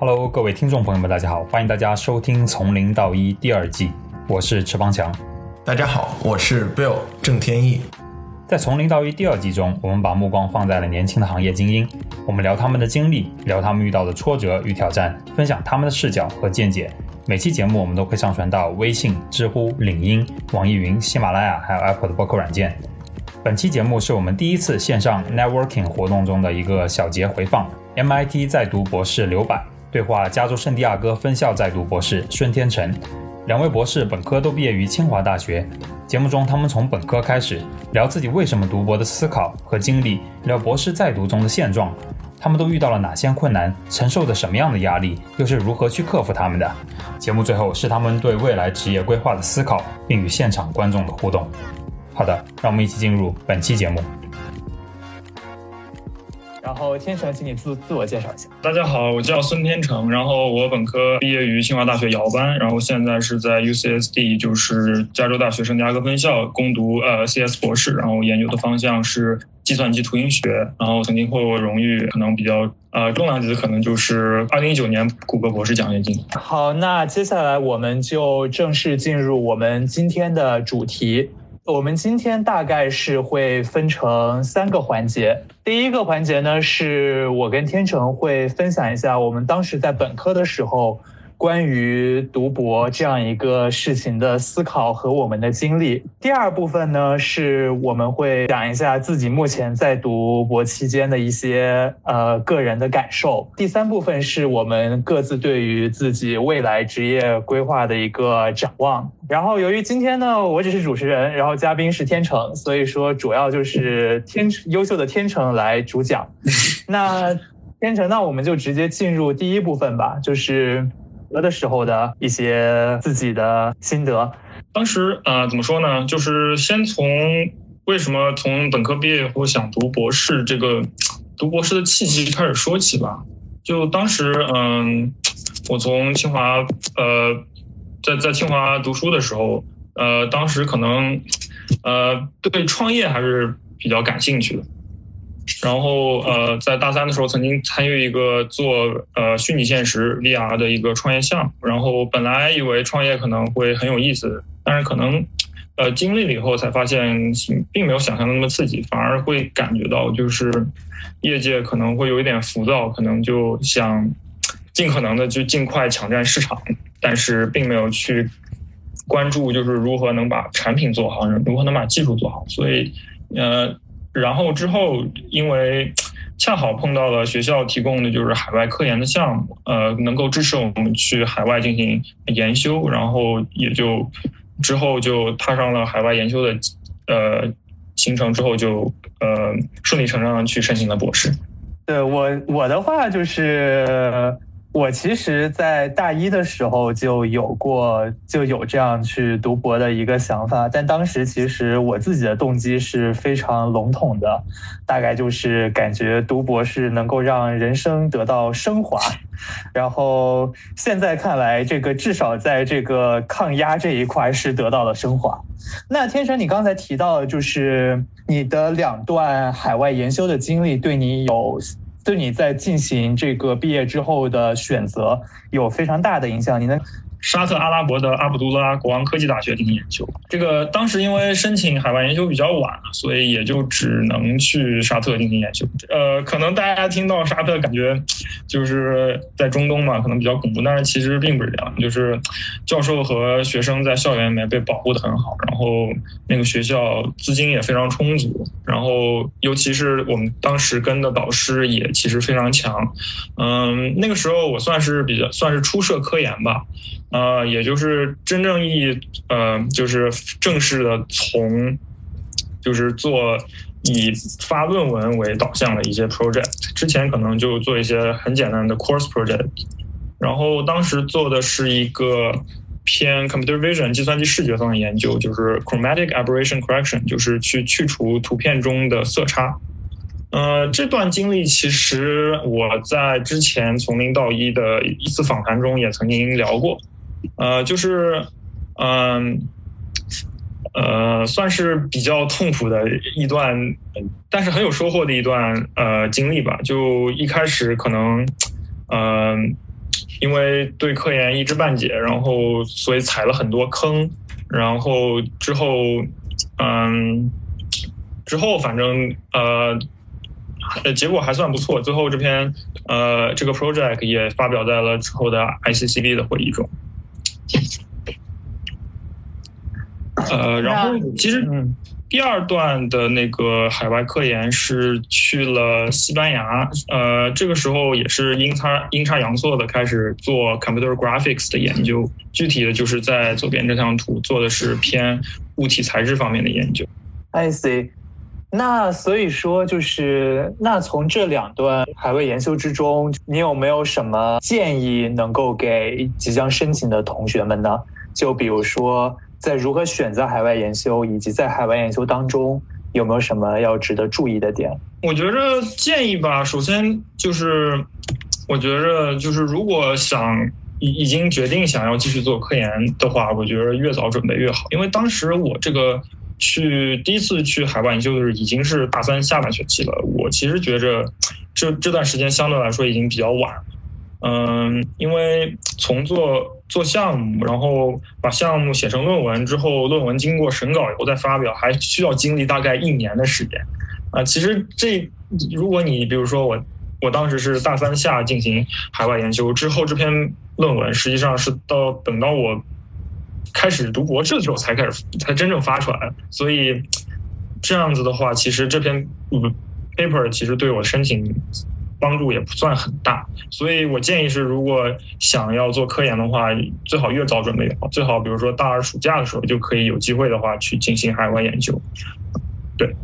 Hello，各位听众朋友们，大家好，欢迎大家收听《从零到一》第二季，我是池邦强。大家好，我是 Bill 郑天意。在《从零到一》第二季中，我们把目光放在了年轻的行业精英，我们聊他们的经历，聊他们遇到的挫折与挑战，分享他们的视角和见解。每期节目我们都会上传到微信、知乎、领英、网易云、喜马拉雅，还有 Apple 的播客软件。本期节目是我们第一次线上 networking 活动中的一个小节回放。MIT 在读博士刘柏对话加州圣地亚哥分校在读博士孙天成，两位博士本科都毕业于清华大学。节目中，他们从本科开始聊自己为什么读博的思考和经历，聊博士在读中的现状。他们都遇到了哪些困难，承受着什么样的压力，又是如何去克服他们的？节目最后是他们对未来职业规划的思考，并与现场观众的互动。好的，让我们一起进入本期节目。然后天成，请你自自我介绍一下。大家好，我叫孙天成，然后我本科毕业于清华大学姚班，然后现在是在 UCSD，就是加州大学圣地亚哥分校攻读呃 CS 博士，然后研究的方向是计算机图形学，然后曾经获过荣誉，可能比较呃重量级的可能就是二零一九年谷歌博士奖学金。好，那接下来我们就正式进入我们今天的主题。我们今天大概是会分成三个环节。第一个环节呢，是我跟天成会分享一下我们当时在本科的时候。关于读博这样一个事情的思考和我们的经历。第二部分呢，是我们会讲一下自己目前在读博期间的一些呃个人的感受。第三部分是我们各自对于自己未来职业规划的一个展望。然后由于今天呢，我只是主持人，然后嘉宾是天成，所以说主要就是天优秀的天成来主讲。那天成，那我们就直接进入第一部分吧，就是。的时候的一些自己的心得。当时呃，怎么说呢？就是先从为什么从本科毕业后想读博士这个读博士的契机开始说起吧。就当时嗯，我从清华呃，在在清华读书的时候，呃，当时可能呃对创业还是比较感兴趣的。然后呃，在大三的时候，曾经参与一个做呃虚拟现实 VR 的一个创业项目。然后本来以为创业可能会很有意思，但是可能呃经历了以后才发现，并没有想象的那么刺激，反而会感觉到就是业界可能会有一点浮躁，可能就想尽可能的就尽快抢占市场，但是并没有去关注就是如何能把产品做好，如何能把技术做好。所以呃。然后之后，因为恰好碰到了学校提供的就是海外科研的项目，呃，能够支持我们去海外进行研修，然后也就之后就踏上了海外研修的呃行程，之后就呃顺理成章的去申请了博士。对我我的话就是。我其实，在大一的时候就有过，就有这样去读博的一个想法，但当时其实我自己的动机是非常笼统的，大概就是感觉读博是能够让人生得到升华。然后现在看来，这个至少在这个抗压这一块是得到了升华。那天成，你刚才提到，就是你的两段海外研修的经历，对你有。对你在进行这个毕业之后的选择有非常大的影响，你能。沙特阿拉伯的阿卜杜拉国王科技大学进行研究。这个当时因为申请海外研究比较晚，所以也就只能去沙特进行研究。呃，可能大家听到沙特感觉就是在中东嘛，可能比较恐怖，但是其实并不是这样。就是教授和学生在校园里面被保护的很好，然后那个学校资金也非常充足，然后尤其是我们当时跟的导师也其实非常强。嗯，那个时候我算是比较算是初涉科研吧。呃，也就是真正意义，呃，就是正式的从，就是做以发论文为导向的一些 project。之前可能就做一些很简单的 course project，然后当时做的是一个偏 computer vision 计算机视觉方的研究，就是 chromatic aberration correction，就是去去除图片中的色差。呃，这段经历其实我在之前从零到一的一次访谈中也曾经聊过。呃，就是，嗯，呃，算是比较痛苦的一段，但是很有收获的一段呃经历吧。就一开始可能，嗯，因为对科研一知半解，然后所以踩了很多坑，然后之后，嗯，之后反正呃，呃结果还算不错，最后这篇呃这个 project 也发表在了之后的 ICCB 的会议中。呃，然后其实嗯第二段的那个海外科研是去了西班牙，呃，这个时候也是阴差阴差阳错的开始做 computer graphics 的研究，具体的就是在左边这张图做的是偏物体材质方面的研究。I see。那所以说，就是那从这两段海外研修之中，你有没有什么建议能够给即将申请的同学们呢？就比如说，在如何选择海外研修，以及在海外研修当中有没有什么要值得注意的点？我觉着建议吧，首先就是，我觉着就是如果想已已经决定想要继续做科研的话，我觉得越早准备越好，因为当时我这个去第一次去海外研究的是已经是大三下半学期了，我其实觉着这这段时间相对来说已经比较晚。嗯，因为从做做项目，然后把项目写成论文之后，论文经过审稿以后再发表，还需要经历大概一年的时间。啊，其实这如果你比如说我，我当时是大三下进行海外研究之后，这篇论文实际上是到等到我开始读博士的时候才开始才真正发出来，所以这样子的话，其实这篇嗯 paper 其实对我申请帮助也不算很大，所以我建议是，如果想要做科研的话，最好越早准备越好，最好比如说大二暑假的时候就可以有机会的话去进行海外研究。对。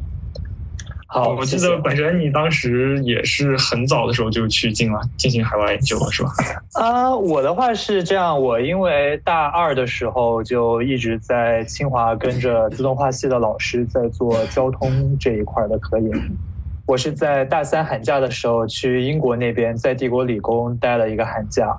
好，我记得本身你当时也是很早的时候就去进了进行海外研究了，是吧？啊、我的话是这样，我因为大二的时候就一直在清华跟着自动化系的老师在做交通这一块的科研。我是在大三寒假的时候去英国那边，在帝国理工待了一个寒假，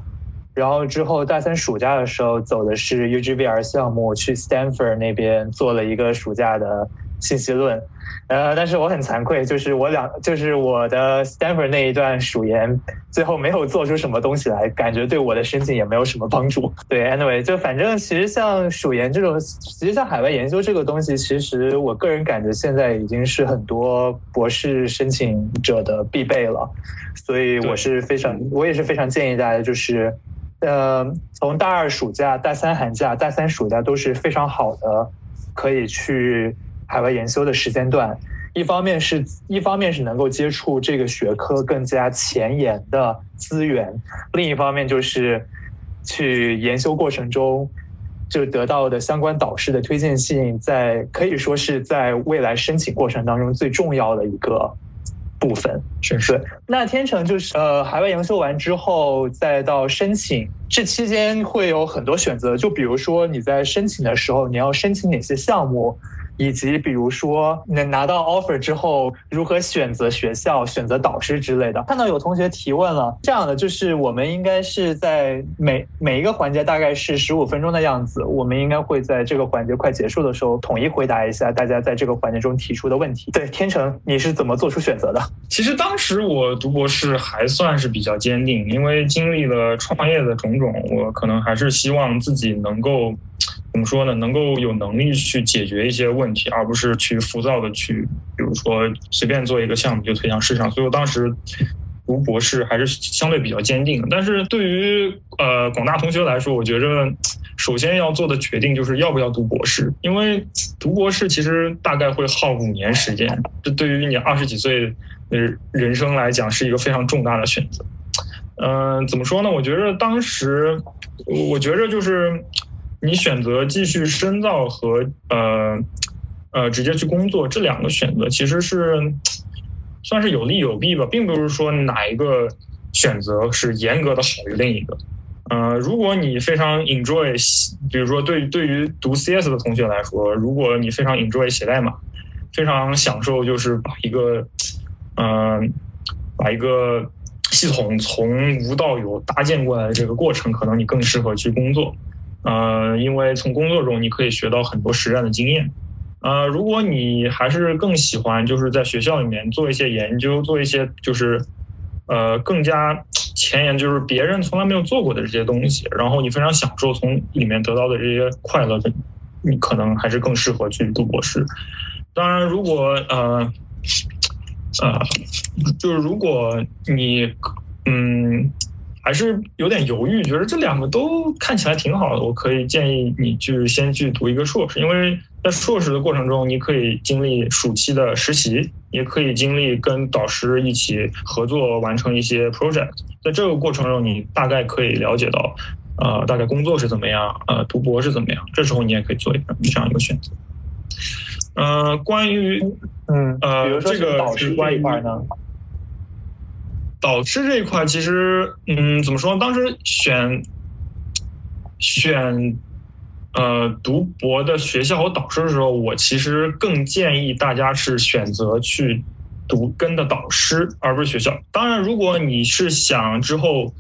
然后之后大三暑假的时候走的是 UGVR 项目，去 Stanford 那边做了一个暑假的信息论。呃，但是我很惭愧，就是我两，就是我的 Stanford 那一段属研，最后没有做出什么东西来，感觉对我的申请也没有什么帮助。对，anyway，就反正其实像属研这种，其实像海外研究这个东西，其实我个人感觉现在已经是很多博士申请者的必备了，所以我是非常，我也是非常建议大家就是。呃，从大二暑假、大三寒假、大三暑假都是非常好的，可以去海外研修的时间段。一方面是一方面是能够接触这个学科更加前沿的资源，另一方面就是去研修过程中就得到的相关导师的推荐信，在可以说是在未来申请过程当中最重要的一个部分。确实，对，那天成就是呃，海外研修完之后，再到申请，这期间会有很多选择。就比如说你在申请的时候，你要申请哪些项目，以及比如说能拿到 offer 之后，如何选择学校、选择导师之类的。看到有同学提问了，这样的就是我们应该是在每每一个环节大概是十五分钟的样子，我们应该会在这个环节快结束的时候，统一回答一下大家在这个环节中提出的问题。对，天成，你是怎么做出选择的？其实当时我读博士还算是比较坚定，因为经历了创业的种种，我可能还是希望自己能够怎么说呢？能够有能力去解决一些问题，而不是去浮躁的去，比如说随便做一个项目就推向市场。所以我当时读博士还是相对比较坚定的。但是对于呃广大同学来说，我觉着首先要做的决定就是要不要读博士，因为读博士其实大概会耗五年时间，这对于你二十几岁的人生来讲是一个非常重大的选择。嗯、怎么说呢？我觉着当时，我觉着就是你选择继续深造和呃呃直接去工作这两个选择，其实是算是有利有弊吧，并不是说哪一个选择是严格的好于另一个。呃，如果你非常 enjoy，比如说对对于读 CS 的同学来说，如果你非常 enjoy 写代码，非常享受就是把一个嗯、把一个系统从无到有搭建过来的这个过程，可能你更适合去工作。呃，因为从工作中你可以学到很多实战的经验。呃，如果你还是更喜欢就是在学校里面做一些研究，做一些就是呃更加前沿，就是别人从来没有做过的这些东西，然后你非常享受从里面得到的这些快乐的，你可能还是更适合去读博士。当然，如果呃呃，就是如果你嗯。还是有点犹豫，觉得这两个都看起来挺好的。我可以建议你去先去读一个硕士，因为在硕士的过程中，你可以经历暑期的实习，也可以经历跟导师一起合作完成一些 project。在这个过程中，你大概可以了解到，呃，大概工作是怎么样，呃，读博是怎么样。这时候你也可以做一个这样一个选择。呃，关于嗯呃这个导师这一块呢？导师这一块，其实，嗯，怎么说？当时选选呃读博的学校和导师的时候，我其实更建议大家是选择去读跟的导师，而不是学校。当然，如果你是想之后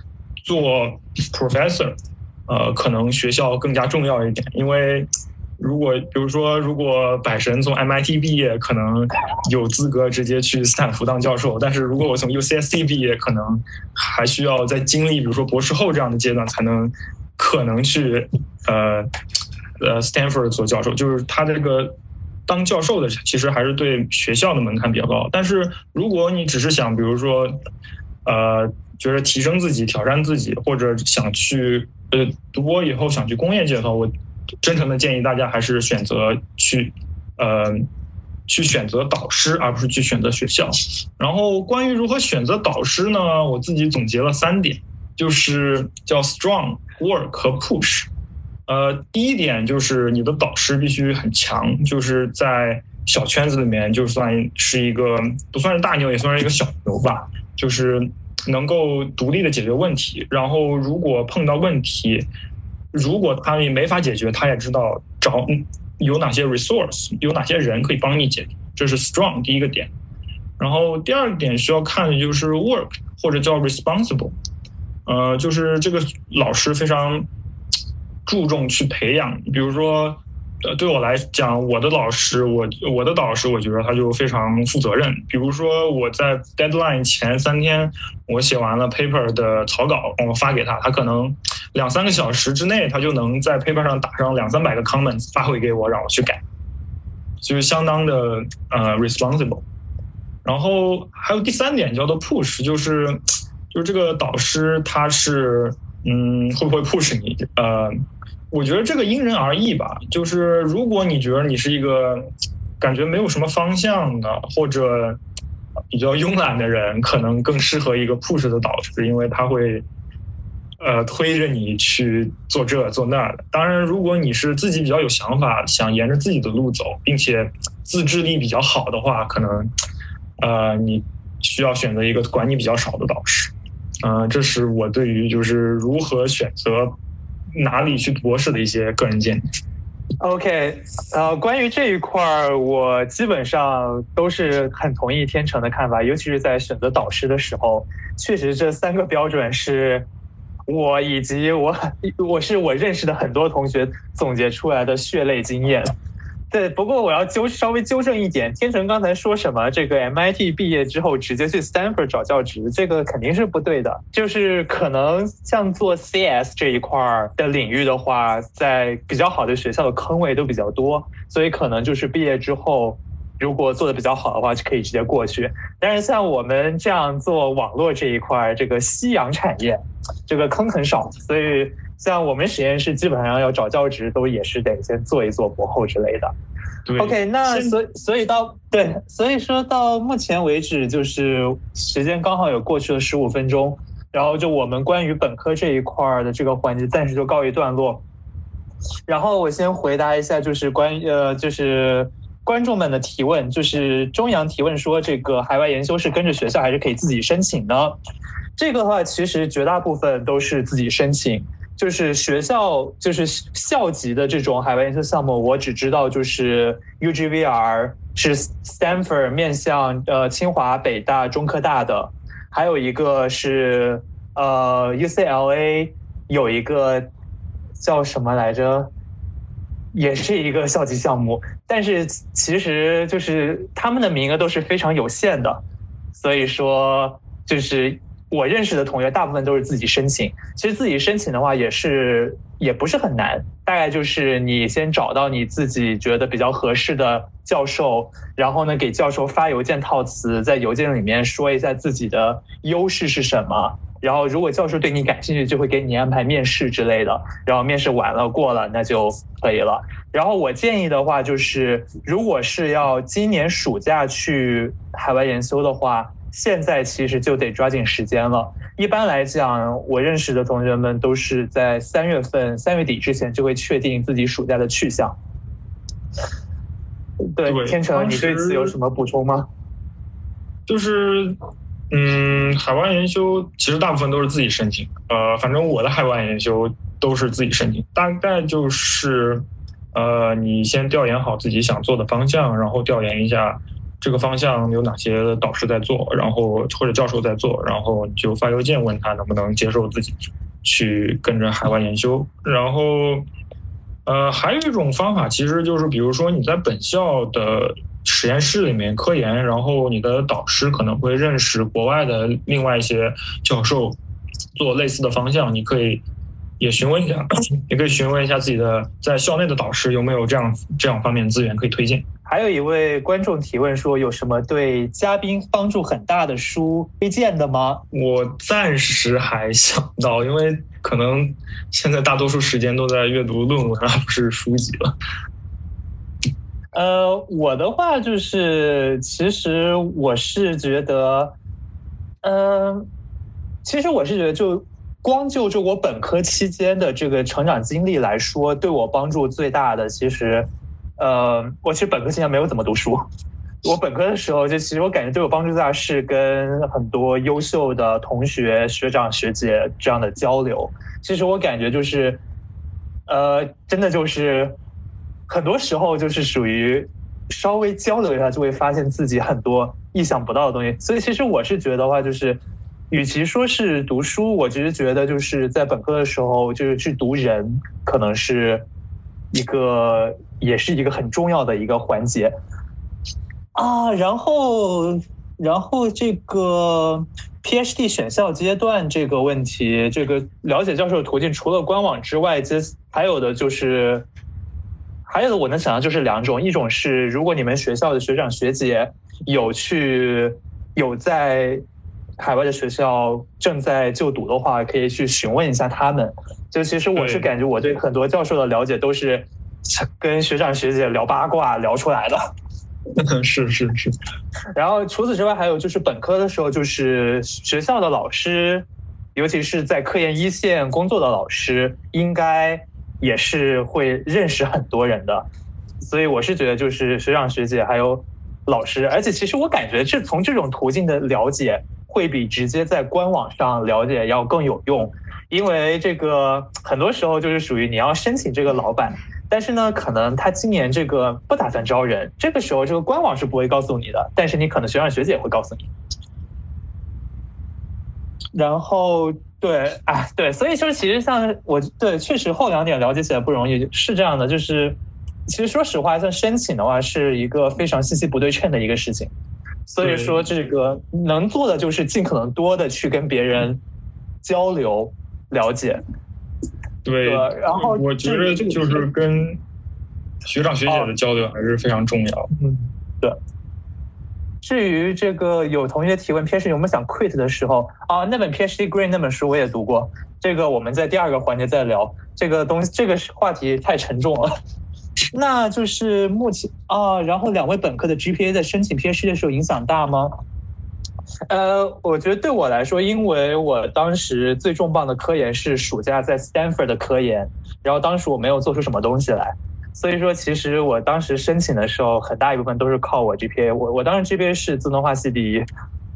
做 professor，呃，可能学校更加重要一点，因为。如果比如说，如果百神从 MIT 毕业，可能有资格直接去斯坦福当教授；但是如果我从 UCSD 毕业，可能还需要再经历，比如说博士后这样的阶段，才能可能去呃呃 Stanford 做教授。就是他这个当教授的，其实还是对学校的门槛比较高。但是如果你只是想，比如说呃，觉得提升自己、挑战自己，或者想去呃读博以后想去工业界的话，我。真诚的建议大家还是选择去，呃，去选择导师，而不是去选择学校。然后关于如何选择导师呢？我自己总结了三点，就是叫 strong work 和 push。呃，第一点就是你的导师必须很强，就是在小圈子里面，就算是一个不算是大牛，也算是一个小牛吧，就是能够独立的解决问题。然后如果碰到问题，如果他也没法解决，他也知道找有哪些 resource，有哪些人可以帮你解决，这是 strong 第一个点。然后第二点需要看的就是 work 或者叫 responsible，呃，就是这个老师非常注重去培养，比如说。呃，对我来讲，我的老师，我我的导师，我觉得他就非常负责任。比如说，我在 deadline 前三天，我写完了 paper 的草稿，我发给他，他可能两三个小时之内，他就能在 paper 上打上两三百个 comments 发回给我，让我去改，就是相当的呃 responsible。然后还有第三点叫做 push，就是就是这个导师他是嗯会不会 push 你呃。我觉得这个因人而异吧。就是如果你觉得你是一个感觉没有什么方向的，或者比较慵懒的人，可能更适合一个 push 的导师，因为他会呃推着你去做这做那的。当然，如果你是自己比较有想法，想沿着自己的路走，并且自制力比较好的话，可能呃你需要选择一个管你比较少的导师。嗯，这是我对于就是如何选择。哪里去博士的一些个人建议。OK，呃，关于这一块儿，我基本上都是很同意天成的看法，尤其是在选择导师的时候，确实这三个标准是我以及我 我是我认识的很多同学总结出来的血泪经验。对，不过我要纠稍微纠正一点，天成刚才说什么这个 MIT 毕业之后直接去 Stanford 找教职，这个肯定是不对的。就是可能像做 CS 这一块的领域的话，在比较好的学校的坑位都比较多，所以可能就是毕业之后，如果做的比较好的话，就可以直接过去。但是像我们这样做网络这一块，这个夕阳产业，这个坑很少，所以。像我们实验室基本上要找教职，都也是得先做一做博后之类的。OK，那所所以到对，所以说到目前为止，就是时间刚好有过去了十五分钟，然后就我们关于本科这一块的这个环节暂时就告一段落。然后我先回答一下，就是关于呃，就是观众们的提问，就是中阳提问说，这个海外研修是跟着学校还是可以自己申请呢？这个的话，其实绝大部分都是自己申请。就是学校，就是校级的这种海外研究项目，我只知道就是 UGVR 是 Stanford 面向呃清华、北大、中科大的，还有一个是呃 UCLA 有一个叫什么来着，也是一个校级项目，但是其实就是他们的名额都是非常有限的，所以说就是。我认识的同学大部分都是自己申请。其实自己申请的话也是也不是很难，大概就是你先找到你自己觉得比较合适的教授，然后呢给教授发邮件套词，在邮件里面说一下自己的优势是什么。然后如果教授对你感兴趣，就会给你安排面试之类的。然后面试完了过了，那就可以了。然后我建议的话就是，如果是要今年暑假去海外研修的话。现在其实就得抓紧时间了。一般来讲，我认识的同学们都是在三月份、三月底之前就会确定自己暑假的去向。对，天成，你对此有什么补充吗？就是，嗯，海外研修其实大部分都是自己申请。呃，反正我的海外研修都是自己申请。大概就是，呃，你先调研好自己想做的方向，然后调研一下。这个方向有哪些导师在做，然后或者教授在做，然后你就发邮件问他能不能接受自己去跟着海外研修。然后，呃，还有一种方法，其实就是比如说你在本校的实验室里面科研，然后你的导师可能会认识国外的另外一些教授做类似的方向，你可以也询问一下，也可以询问一下自己的在校内的导师有没有这样这样方面资源可以推荐。还有一位观众提问说：“有什么对嘉宾帮助很大的书推荐的吗？”我暂时还想不到，因为可能现在大多数时间都在阅读论文，而不是书籍了。呃，我的话就是，其实我是觉得，嗯，其实我是觉得，就光就就我本科期间的这个成长经历来说，对我帮助最大的，其实。呃，我其实本科期间没有怎么读书。我本科的时候，就其实我感觉对我帮助最大是跟很多优秀的同学、学长、学姐这样的交流。其实我感觉就是，呃，真的就是很多时候就是属于稍微交流一下，就会发现自己很多意想不到的东西。所以其实我是觉得话，就是与其说是读书，我其实觉得就是在本科的时候，就是去读人，可能是一个。也是一个很重要的一个环节啊，然后，然后这个 PhD 选校阶段这个问题，这个了解教授的途径，除了官网之外，这还有的就是，还有的我能想到就是两种，一种是如果你们学校的学长学姐有去有在海外的学校正在就读的话，可以去询问一下他们。就其实我是感觉我对很多教授的了解都是。跟学长学姐聊八卦聊出来的，是 是是。然后除此之外，还有就是本科的时候，就是学校的老师，尤其是在科研一线工作的老师，应该也是会认识很多人的。所以我是觉得，就是学长学姐还有老师，而且其实我感觉，这从这种途径的了解，会比直接在官网上了解要更有用，因为这个很多时候就是属于你要申请这个老板。但是呢，可能他今年这个不打算招人，这个时候这个官网是不会告诉你的，但是你可能学长学姐会告诉你。然后对，啊对，所以说其实像我对确实后两点了解起来不容易，是这样的，就是其实说实话，像申请的话是一个非常信息不对称的一个事情，所以说这个能做的就是尽可能多的去跟别人交流了解。对，然后我觉得就是跟学长学姐的交流还是非常重要。嗯，对。至于这个有同学提问，PhD 有没有想 quit 的时候啊？那本 PhD Green 那本书我也读过，这个我们在第二个环节再聊。这个东西，这个话题太沉重了。那就是目前啊，然后两位本科的 GPA 在申请 PhD 的时候影响大吗？呃，我觉得对我来说，因为我当时最重磅的科研是暑假在 Stanford 的科研，然后当时我没有做出什么东西来，所以说其实我当时申请的时候，很大一部分都是靠我 GPA。我我当时 GPA 是自动化系第一，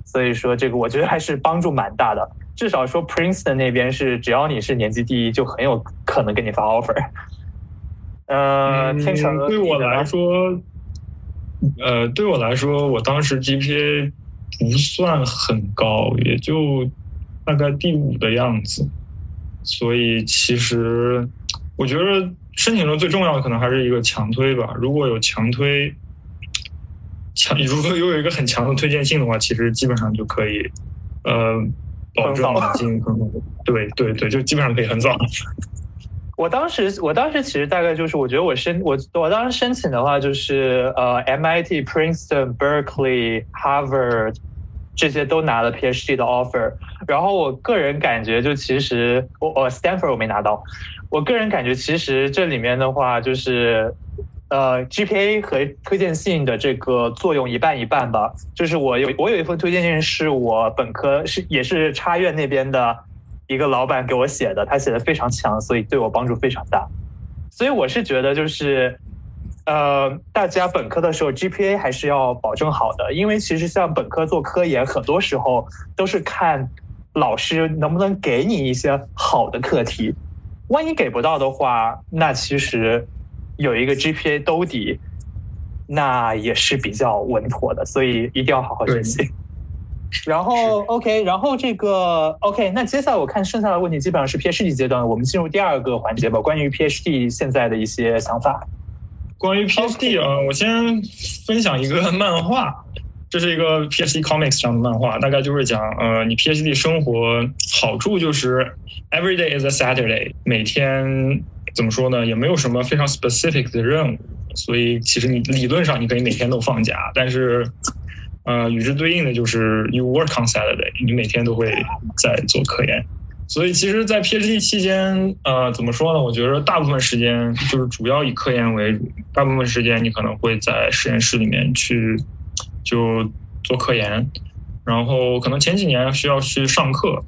所以说这个我觉得还是帮助蛮大的。至少说 Princeton 那边是只要你是年级第一，就很有可能给你发 offer。呃，天成对我来说，呃，对我来说，我当时 GPA。不算很高，也就大概第五的样子，所以其实我觉得申请中最重要的可能还是一个强推吧。如果有强推，强如果又有一个很强的推荐信的话，其实基本上就可以，呃，保证进行很对对对，就基本上可以很早。我当时，我当时其实大概就是，我觉得我申我我当时申请的话，就是呃，MIT、Princeton、Berkeley、Harvard 这些都拿了 PhD 的 offer。然后我个人感觉，就其实我我 Stanford 我没拿到。我个人感觉，其实这里面的话，就是呃，GPA 和推荐信的这个作用一半一半吧。就是我有我有一封推荐信，是我本科是也是插院那边的。一个老板给我写的，他写的非常强，所以对我帮助非常大。所以我是觉得，就是呃，大家本科的时候 GPA 还是要保证好的，因为其实像本科做科研，很多时候都是看老师能不能给你一些好的课题。万一给不到的话，那其实有一个 GPA 兜底，那也是比较稳妥的。所以一定要好好学习。然后 OK，然后这个 OK，那接下来我看剩下的问题基本上是 PhD 阶段，我们进入第二个环节吧。关于 PhD 现在的一些想法。关于 PhD 啊，我先分享一个漫画，这是一个 PhD Comics 上的漫画，大概就是讲呃，你 PhD 生活好处就是 Every day is a Saturday，每天怎么说呢，也没有什么非常 specific 的任务，所以其实你理论上你可以每天都放假，但是。呃，与之对应的就是 you work on Saturday，你每天都会在做科研，所以其实，在 PhD 期间，呃，怎么说呢？我觉得大部分时间就是主要以科研为主，大部分时间你可能会在实验室里面去就做科研，然后可能前几年需要去上课，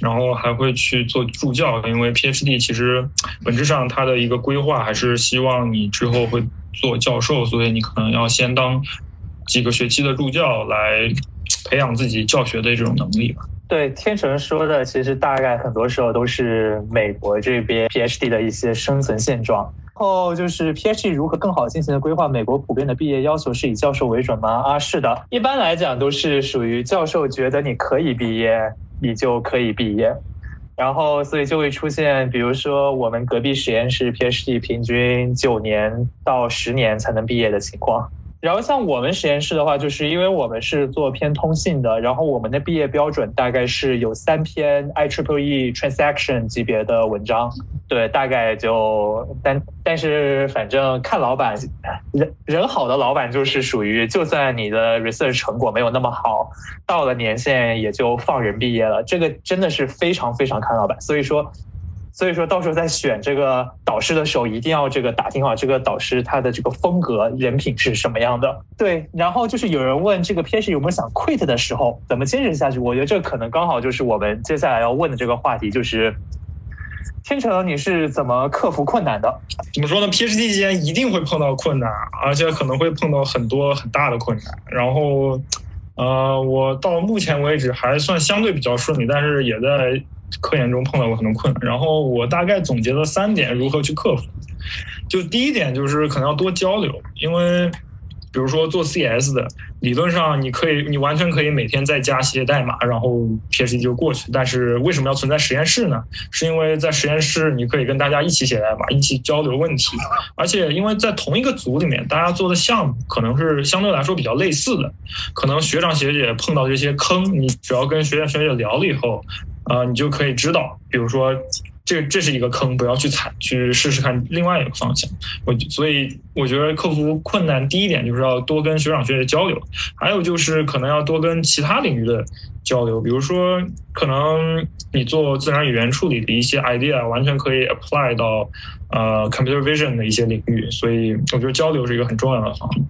然后还会去做助教，因为 PhD 其实本质上它的一个规划还是希望你之后会做教授，所以你可能要先当。几个学期的助教来培养自己教学的这种能力吧。对，天成说的，其实大概很多时候都是美国这边 PhD 的一些生存现状。然后就是 PhD 如何更好进行的规划？美国普遍的毕业要求是以教授为准吗？啊，是的，一般来讲都是属于教授觉得你可以毕业，你就可以毕业。然后所以就会出现，比如说我们隔壁实验室 PhD 平均九年到十年才能毕业的情况。然后像我们实验室的话，就是因为我们是做偏通信的，然后我们的毕业标准大概是有三篇 IEEE transaction 级别的文章，对，大概就但但是反正看老板人人好的老板就是属于，就算你的 research 成果没有那么好，到了年限也就放人毕业了，这个真的是非常非常看老板，所以说。所以说到时候在选这个导师的时候，一定要这个打听好这个导师他的这个风格、人品是什么样的。对，然后就是有人问这个 PhD 有没有想 quit 的时候，怎么坚持下去？我觉得这可能刚好就是我们接下来要问的这个话题，就是天成你是怎么克服困难的？怎么说呢？PhD 期间一定会碰到困难，而且可能会碰到很多很大的困难。然后，呃，我到目前为止还算相对比较顺利，但是也在。科研中碰到过很多困难，然后我大概总结了三点如何去克服。就第一点就是可能要多交流，因为比如说做 CS 的，理论上你可以，你完全可以每天在家写代码，然后 PhD 就过去。但是为什么要存在实验室呢？是因为在实验室你可以跟大家一起写代码，一起交流问题，而且因为在同一个组里面，大家做的项目可能是相对来说比较类似的，可能学长学姐碰到这些坑，你只要跟学长学姐聊了以后。啊，你就可以知道，比如说，这这是一个坑，不要去踩，去试试看另外一个方向。我所以我觉得克服困难第一点就是要多跟学长学姐交流，还有就是可能要多跟其他领域的交流，比如说可能你做自然语言处理的一些 idea 完全可以 apply 到呃 computer vision 的一些领域，所以我觉得交流是一个很重要的方面。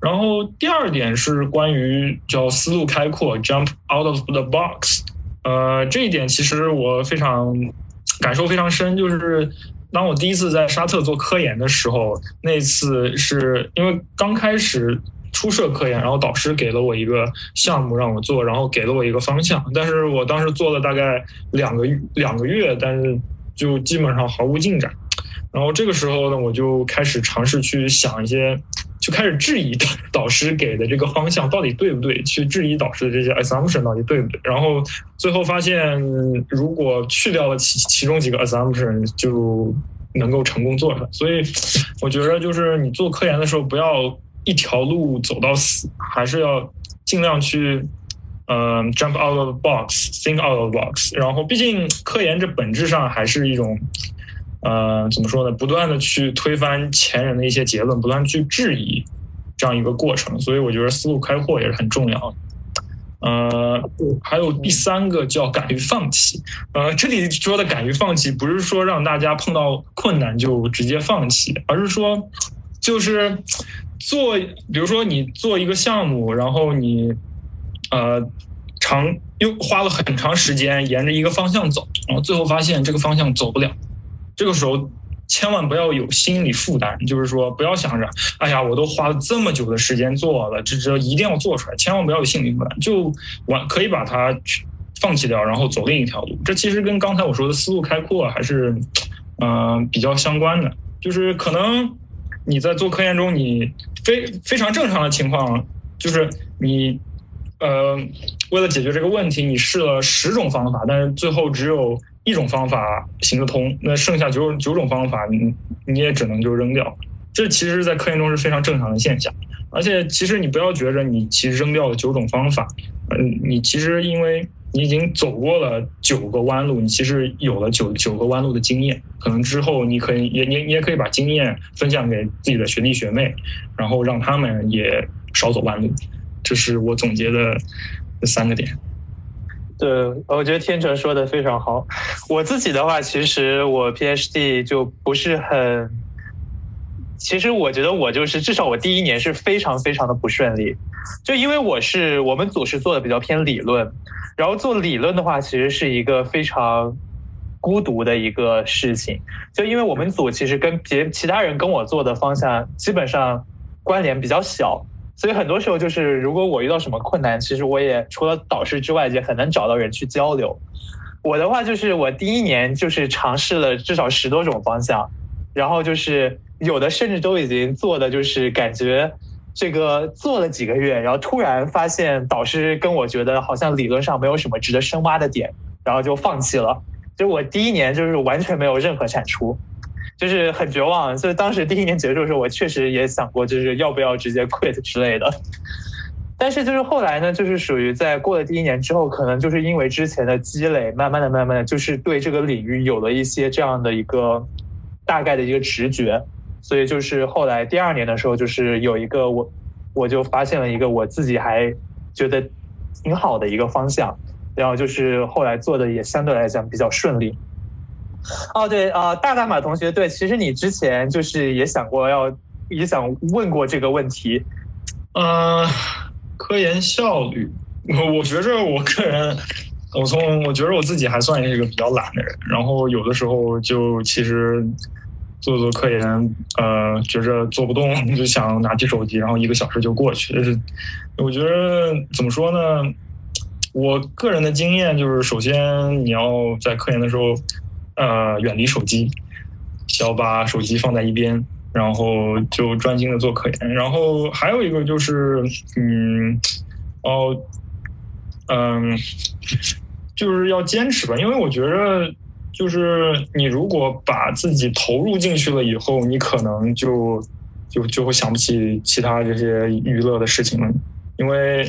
然后第二点是关于叫思路开阔，jump out of the box。呃，这一点其实我非常感受非常深，就是当我第一次在沙特做科研的时候，那次是因为刚开始初涉科研，然后导师给了我一个项目让我做，然后给了我一个方向，但是我当时做了大概两个两个月，但是就基本上毫无进展。然后这个时候呢，我就开始尝试去想一些。就开始质疑导师给的这个方向到底对不对，去质疑导师的这些 assumption 到底对不对，然后最后发现，如果去掉了其其中几个 assumption，就能够成功做出来。所以我觉得，就是你做科研的时候，不要一条路走到死，还是要尽量去呃，jump out of the box，think out of the box。然后，毕竟科研这本质上还是一种，呃，怎么说呢？不断的去推翻前人的一些结论，不断去质疑这样一个过程。所以，我觉得思路开阔也是很重要的。呃，还有第三个叫敢于放弃。呃，这里说的敢于放弃，不是说让大家碰到困难就直接放弃，而是说，就是做，比如说你做一个项目，然后你呃长又花了很长时间沿着一个方向走，然后最后发现这个方向走不了，这个时候。千万不要有心理负担，就是说不要想着，哎呀，我都花了这么久的时间做了，这这一定要做出来。千万不要有心理负担，就完可以把它放弃掉，然后走另一条路。这其实跟刚才我说的思路开阔还是，嗯，比较相关的。就是可能你在做科研中，你非非常正常的情况，就是你呃为了解决这个问题，你试了十种方法，但是最后只有。一种方法行得通，那剩下九九种方法，你你也只能就扔掉。这其实，在科研中是非常正常的现象。而且，其实你不要觉着你其实扔掉了九种方法，嗯，你其实因为你已经走过了九个弯路，你其实有了九九个弯路的经验。可能之后你可以也你你也可以把经验分享给自己的学弟学妹，然后让他们也少走弯路。这是我总结的这三个点。对，我觉得天成说的非常好。我自己的话，其实我 PhD 就不是很，其实我觉得我就是至少我第一年是非常非常的不顺利，就因为我是我们组是做的比较偏理论，然后做理论的话，其实是一个非常孤独的一个事情。就因为我们组其实跟别其他人跟我做的方向基本上关联比较小。所以很多时候就是，如果我遇到什么困难，其实我也除了导师之外，也很难找到人去交流。我的话就是，我第一年就是尝试了至少十多种方向，然后就是有的甚至都已经做的就是感觉这个做了几个月，然后突然发现导师跟我觉得好像理论上没有什么值得深挖的点，然后就放弃了。就我第一年就是完全没有任何产出。就是很绝望，所以当时第一年结束的时候，我确实也想过，就是要不要直接 quit 之类的。但是就是后来呢，就是属于在过了第一年之后，可能就是因为之前的积累，慢慢的、慢慢的，就是对这个领域有了一些这样的一个大概的一个直觉，所以就是后来第二年的时候，就是有一个我，我就发现了一个我自己还觉得挺好的一个方向，然后就是后来做的也相对来讲比较顺利。哦，对呃，大大马同学，对，其实你之前就是也想过要，也想问过这个问题。呃，科研效率，我我觉着我个人，我从我觉得我自己还算是一个比较懒的人，然后有的时候就其实做做科研，呃，觉着做不动，就想拿起手机，然后一个小时就过去。就是我觉得怎么说呢？我个人的经验就是，首先你要在科研的时候。呃，远离手机，要把手机放在一边，然后就专心的做科研。然后还有一个就是，嗯，哦，嗯，就是要坚持吧，因为我觉得，就是你如果把自己投入进去了以后，你可能就就就会想不起其他这些娱乐的事情了，因为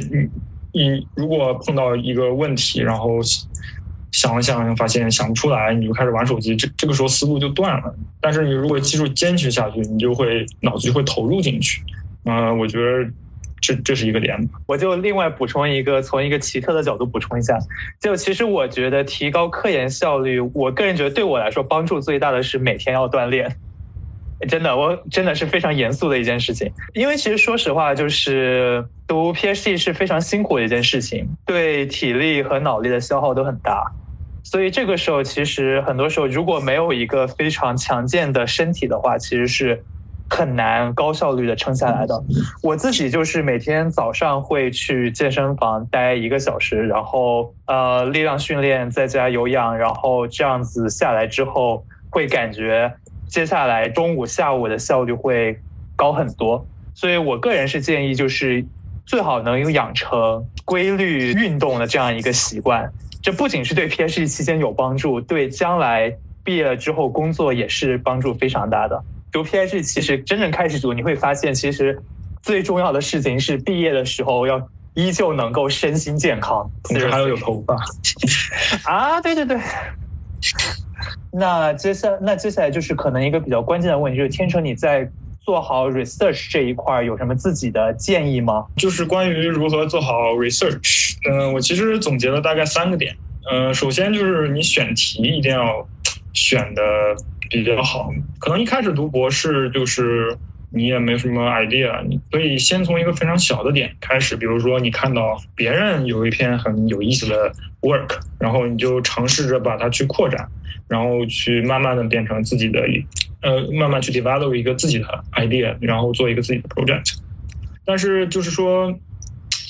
你你如果碰到一个问题，然后。想了想，发现想不出来，你就开始玩手机，这这个时候思路就断了。但是你如果继续坚持下去，你就会脑子就会投入进去。嗯，我觉得这这是一个点。我就另外补充一个，从一个奇特的角度补充一下，就其实我觉得提高科研效率，我个人觉得对我来说帮助最大的是每天要锻炼。真的，我真的是非常严肃的一件事情。因为其实说实话，就是读 PhD 是非常辛苦的一件事情，对体力和脑力的消耗都很大。所以这个时候，其实很多时候如果没有一个非常强健的身体的话，其实是很难高效率的撑下来的。我自己就是每天早上会去健身房待一个小时，然后呃力量训练再加有氧，然后这样子下来之后，会感觉接下来中午、下午的效率会高很多。所以我个人是建议，就是最好能有养成规律运动的这样一个习惯。这不仅是对 PhD 期间有帮助，对将来毕业了之后工作也是帮助非常大的。读 PhD 其实真正开始读，你会发现其实最重要的事情是毕业的时候要依旧能够身心健康，同时还要有头发 啊！对对对。那接下那接下来就是可能一个比较关键的问题，就是天成你在做好 research 这一块有什么自己的建议吗？就是关于如何做好 research，嗯，我其实总结了大概三个点。嗯，首先就是你选题一定要选的比较好。可能一开始读博士就是你也没什么 idea，你可以先从一个非常小的点开始，比如说你看到别人有一篇很有意思的 work，然后你就尝试着把它去扩展，然后去慢慢的变成自己的，呃，慢慢去 develop 一个自己的 idea，然后做一个自己的 project。但是就是说。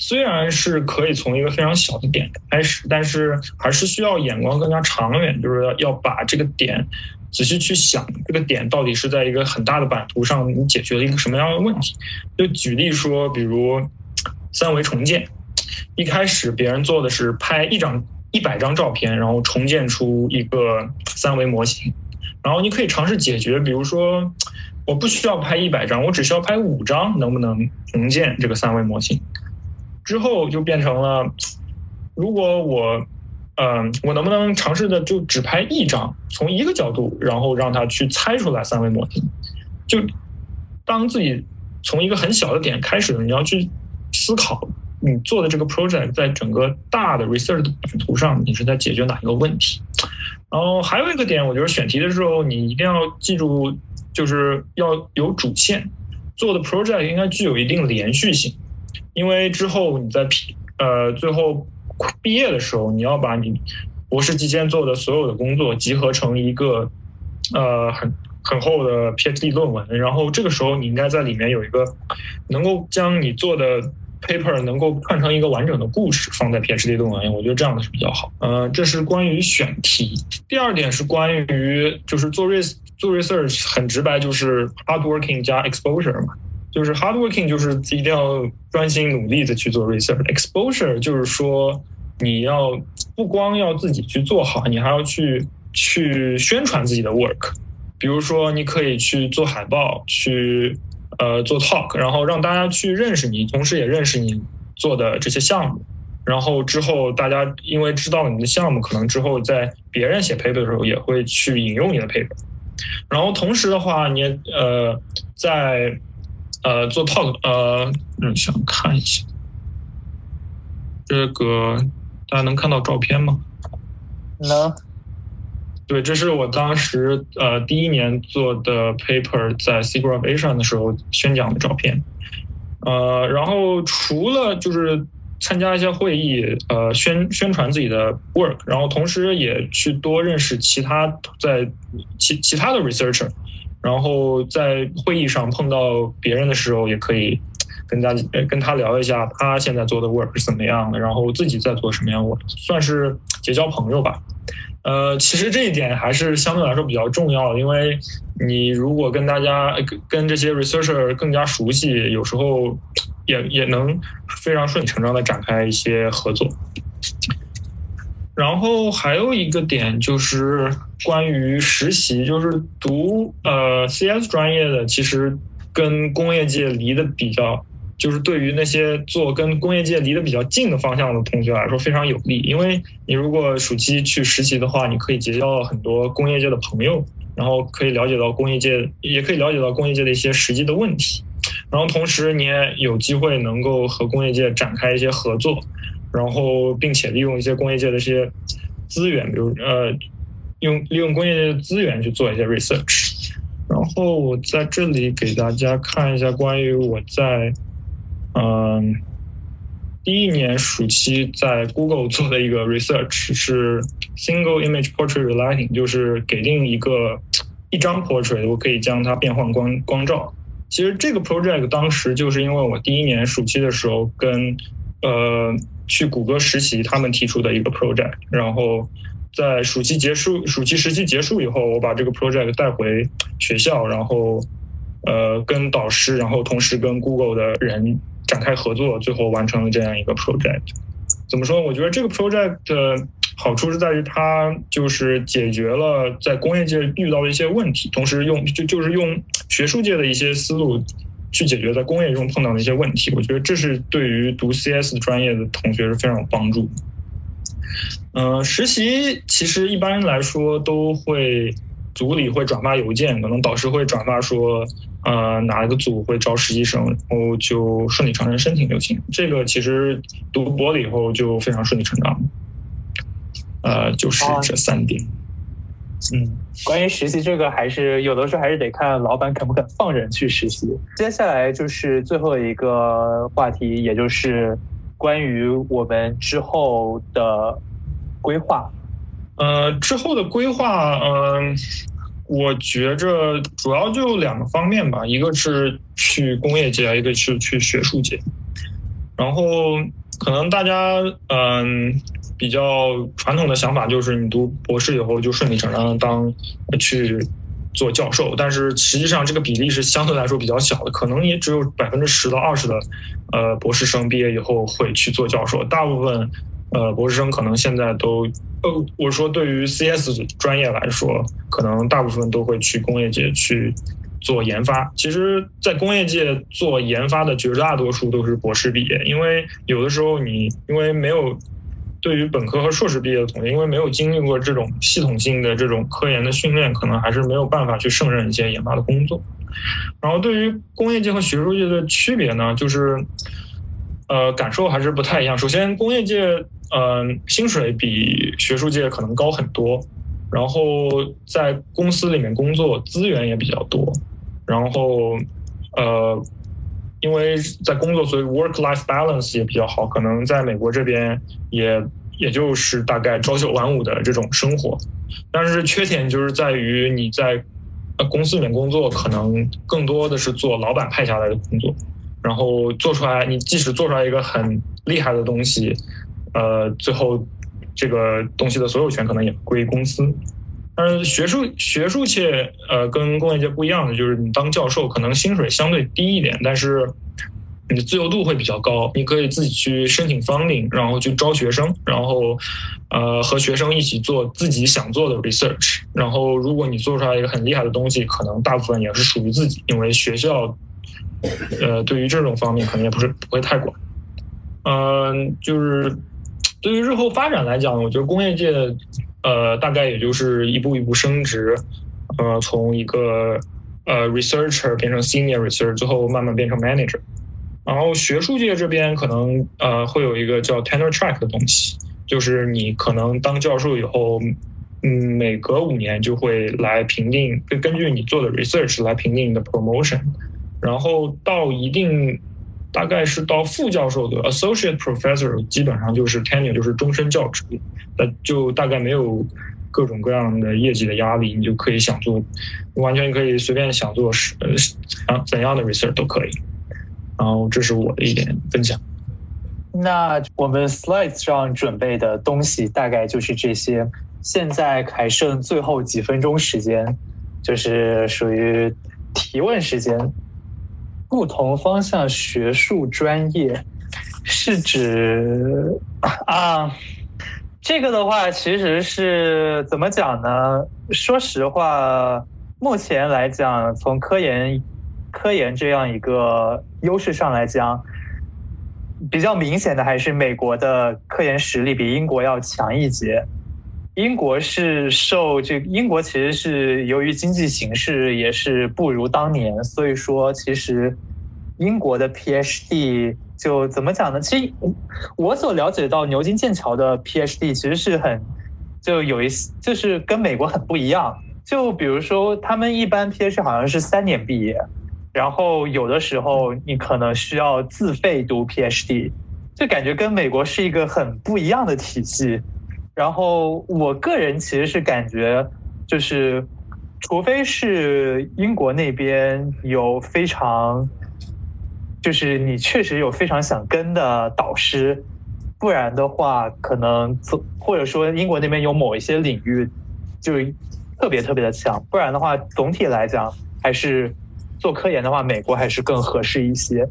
虽然是可以从一个非常小的点开始，但是还是需要眼光更加长远，就是要要把这个点仔细去想，这个点到底是在一个很大的版图上，你解决了一个什么样的问题？就举例说，比如三维重建，一开始别人做的是拍一张一百张照片，然后重建出一个三维模型，然后你可以尝试解决，比如说我不需要拍一百张，我只需要拍五张，能不能重建这个三维模型？之后就变成了，如果我，嗯，我能不能尝试的就只拍一张，从一个角度，然后让他去猜出来三维模型？就当自己从一个很小的点开始，你要去思考你做的这个 project 在整个大的 research 的版图上，你是在解决哪一个问题？然后还有一个点，我觉得选题的时候你一定要记住，就是要有主线，做的 project 应该具有一定连续性。因为之后你在呃最后毕业的时候，你要把你博士期间做的所有的工作集合成一个呃很很厚的 PhD 论文，然后这个时候你应该在里面有一个能够将你做的 paper 能够串成一个完整的故事放在 PhD 论文，我觉得这样的是比较好。呃，这是关于选题。第二点是关于就是做 res 做 research 很直白，就是 hard working 加 exposure 嘛。就是 hard working，就是一定要专心努力的去做 research。exposure 就是说，你要不光要自己去做好，你还要去去宣传自己的 work。比如说，你可以去做海报，去呃做 talk，然后让大家去认识你，同时也认识你做的这些项目。然后之后大家因为知道了你的项目，可能之后在别人写 paper 的时候也会去引用你的 paper。然后同时的话，你呃在呃，做 talk，呃，嗯，想看一下，这个大家能看到照片吗？能。对，这是我当时呃第一年做的 paper，在 s e g r o f Asia 的时候宣讲的照片。呃，然后除了就是参加一些会议，呃，宣宣传自己的 work，然后同时也去多认识其他在其其他的 researcher。然后在会议上碰到别人的时候，也可以跟大家跟他聊一下他现在做的 work 是怎么样的，然后自己在做什么样 work，算是结交朋友吧。呃，其实这一点还是相对来说比较重要的，因为你如果跟大家跟这些 researcher 更加熟悉，有时候也也能非常顺理成章的展开一些合作。然后还有一个点就是关于实习，就是读呃 CS 专业的，其实跟工业界离得比较，就是对于那些做跟工业界离得比较近的方向的同学来说非常有利，因为你如果暑期去实习的话，你可以结交很多工业界的朋友，然后可以了解到工业界，也可以了解到工业界的一些实际的问题，然后同时你也有机会能够和工业界展开一些合作。然后，并且利用一些工业界的一些资源，比如呃，用利用工业界的资源去做一些 research。然后我在这里给大家看一下关于我在嗯第一年暑期在 Google 做的一个 research，是 single image portrait relighting，就是给定一个一张 portrait，我可以将它变换光光照。其实这个 project 当时就是因为我第一年暑期的时候跟呃。去谷歌实习，他们提出的一个 project，然后在暑期结束、暑期实习结束以后，我把这个 project 带回学校，然后呃跟导师，然后同时跟 Google 的人展开合作，最后完成了这样一个 project。怎么说？我觉得这个 project 的好处是在于它就是解决了在工业界遇到的一些问题，同时用就就是用学术界的一些思路。去解决在工业中碰到的一些问题。我觉得这是对于读 CS 专业的同学是非常有帮助。嗯，实习其实一般来说都会组里会转发邮件，可能导师会转发说，呃，哪一个组会招实习生，然后就顺理成章申请就行。这个其实读博了以后就非常顺理成章。呃，就是这三点。嗯，关于实习这个，还是有的时候还是得看老板肯不肯放人去实习。接下来就是最后一个话题，也就是关于我们之后的规划。呃，之后的规划，嗯，我觉着主要就两个方面吧，一个是去工业界，一个是去学术界。然后可能大家，嗯。比较传统的想法就是，你读博士以后就顺理成章的当去做教授，但是实际上这个比例是相对来说比较小的，可能也只有百分之十到二十的呃博士生毕业以后会去做教授，大部分呃博士生可能现在都呃我说对于 CS 专业来说，可能大部分都会去工业界去做研发。其实，在工业界做研发的绝大多数都是博士毕业，因为有的时候你因为没有。对于本科和硕士毕业的同学，因为没有经历过这种系统性的这种科研的训练，可能还是没有办法去胜任一些研发的工作。然后，对于工业界和学术界的区别呢，就是，呃，感受还是不太一样。首先，工业界，嗯，薪水比学术界可能高很多，然后在公司里面工作资源也比较多，然后，呃。因为在工作，所以 work-life balance 也比较好。可能在美国这边，也也就是大概朝九晚五的这种生活。但是缺点就是在于你在公司里面工作，可能更多的是做老板派下来的工作，然后做出来，你即使做出来一个很厉害的东西，呃，最后这个东西的所有权可能也归公司。但是学术学术界呃跟工业界不一样的就是你当教授可能薪水相对低一点，但是你的自由度会比较高，你可以自己去申请 funding，然后去招学生，然后呃和学生一起做自己想做的 research，然后如果你做出来一个很厉害的东西，可能大部分也是属于自己，因为学校呃对于这种方面可能也不是不会太管。嗯，就是对于日后发展来讲，我觉得工业界。呃，大概也就是一步一步升职，呃，从一个呃 researcher 变成 senior researcher，最后慢慢变成 manager。然后学术界这边可能呃会有一个叫 tenure track 的东西，就是你可能当教授以后，嗯，每隔五年就会来评定，根根据你做的 research 来评定你的 promotion，然后到一定。大概是到副教授的 associate professor，基本上就是 tenure，就是终身教职，那就大概没有各种各样的业绩的压力，你就可以想做，完全可以随便想做是呃怎样的 research 都可以。然后这是我的一点分享。那我们 slides 上准备的东西大概就是这些，现在还剩最后几分钟时间，就是属于提问时间。不同方向学术专业是指啊，这个的话其实是怎么讲呢？说实话，目前来讲，从科研科研这样一个优势上来讲，比较明显的还是美国的科研实力比英国要强一截。英国是受这英国其实是由于经济形势也是不如当年，所以说其实英国的 PhD 就怎么讲呢？其实我所了解到牛津剑桥的 PhD 其实是很就有一就是跟美国很不一样。就比如说他们一般 PhD 好像是三年毕业，然后有的时候你可能需要自费读 PhD，就感觉跟美国是一个很不一样的体系。然后我个人其实是感觉，就是，除非是英国那边有非常，就是你确实有非常想跟的导师，不然的话，可能或者说英国那边有某一些领域就特别特别的强，不然的话，总体来讲还是做科研的话，美国还是更合适一些。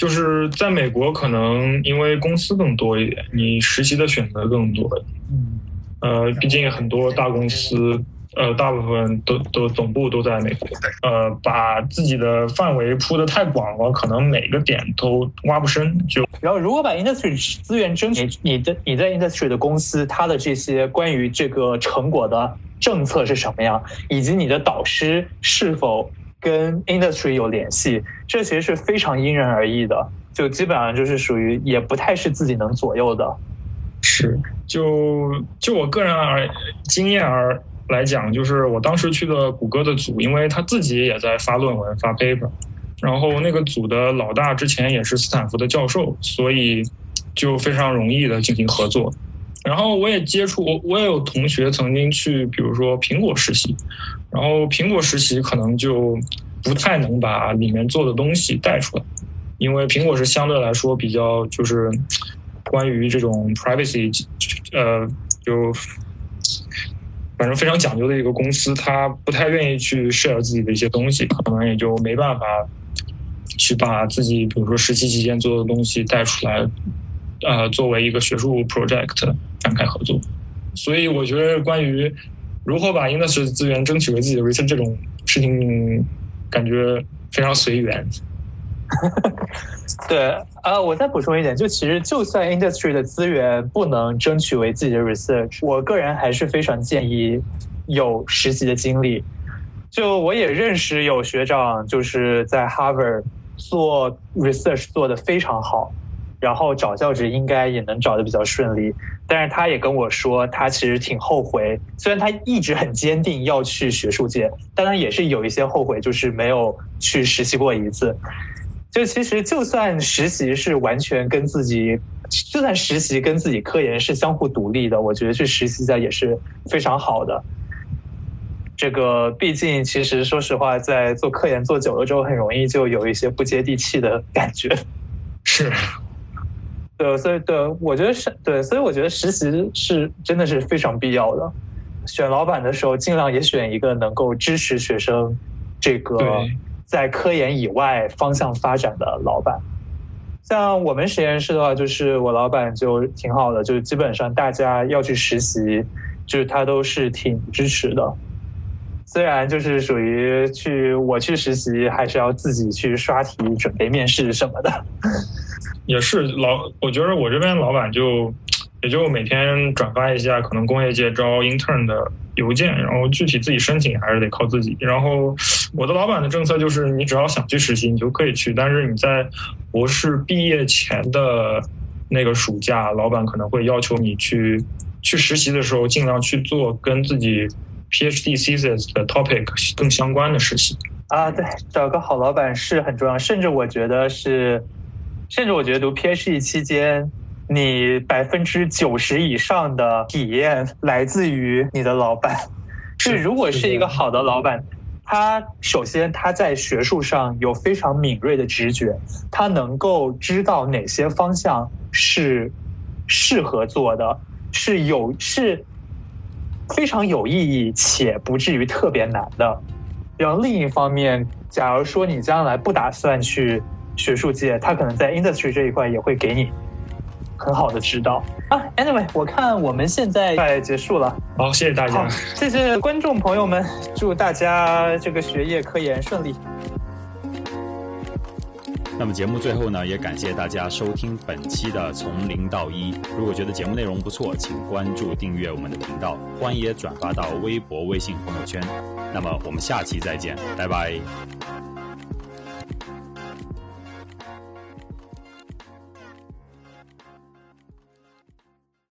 就是在美国，可能因为公司更多一点，你实习的选择更多。嗯，呃，毕竟很多大公司呃，大部分都都总部都在美国，呃，把自己的范围铺得太广了，可能每个点都挖不深。就然后，如果把 industry 资源争取，你的你在 industry 的公司，它的这些关于这个成果的政策是什么样，以及你的导师是否跟 industry 有联系，这其实是非常因人而异的。就基本上就是属于也不太是自己能左右的。是，就就我个人而经验而。来讲，就是我当时去的谷歌的组，因为他自己也在发论文、发 paper，然后那个组的老大之前也是斯坦福的教授，所以就非常容易的进行合作。然后我也接触，我我也有同学曾经去，比如说苹果实习，然后苹果实习可能就不太能把里面做的东西带出来，因为苹果是相对来说比较就是关于这种 privacy，呃，就。反正非常讲究的一个公司，他不太愿意去 share 自己的一些东西，可能也就没办法去把自己，比如说实习期间做的东西带出来，呃，作为一个学术 project 展开合作。所以我觉得，关于如何把 industry 资源争取为自己的 research 这种事情，感觉非常随缘。对，呃，我再补充一点，就其实就算 industry 的资源不能争取为自己的 research，我个人还是非常建议有实习的经历。就我也认识有学长，就是在 Harvard 做 research 做的非常好，然后找教职应该也能找的比较顺利。但是他也跟我说，他其实挺后悔，虽然他一直很坚定要去学术界，但他也是有一些后悔，就是没有去实习过一次。就其实，就算实习是完全跟自己，就算实习跟自己科研是相互独立的，我觉得去实习一下也是非常好的。这个毕竟，其实说实话，在做科研做久了之后，很容易就有一些不接地气的感觉。是，对，所以对，我觉得是对，所以我觉得实习是真的是非常必要的。选老板的时候，尽量也选一个能够支持学生这个。在科研以外方向发展的老板，像我们实验室的话，就是我老板就挺好的，就是基本上大家要去实习，就是他都是挺支持的。虽然就是属于去我去实习，还是要自己去刷题、准备面试什么的。也是老，我觉得我这边老板就。也就每天转发一下可能工业界招 intern 的邮件，然后具体自己申请还是得靠自己。然后我的老板的政策就是，你只要想去实习，你就可以去。但是你在博士毕业前的那个暑假，老板可能会要求你去去实习的时候，尽量去做跟自己 PhD thesis 的 topic 更相关的实习。啊，对，找个好老板是很重要。甚至我觉得是，甚至我觉得读 PhD 期间。你百分之九十以上的体验来自于你的老板。是，如果是一个好的老板，他首先他在学术上有非常敏锐的直觉，他能够知道哪些方向是适合做的，是有是非常有意义且不至于特别难的。然后另一方面，假如说你将来不打算去学术界，他可能在 industry 这一块也会给你。很好的指导啊，Anyway，我看我们现在快结束了。好，谢谢大家，谢谢观众朋友们，祝大家这个学业科研顺利。那么节目最后呢，也感谢大家收听本期的从零到一。如果觉得节目内容不错，请关注订阅我们的频道，欢迎转发到微博、微信朋友圈。那么我们下期再见，拜拜。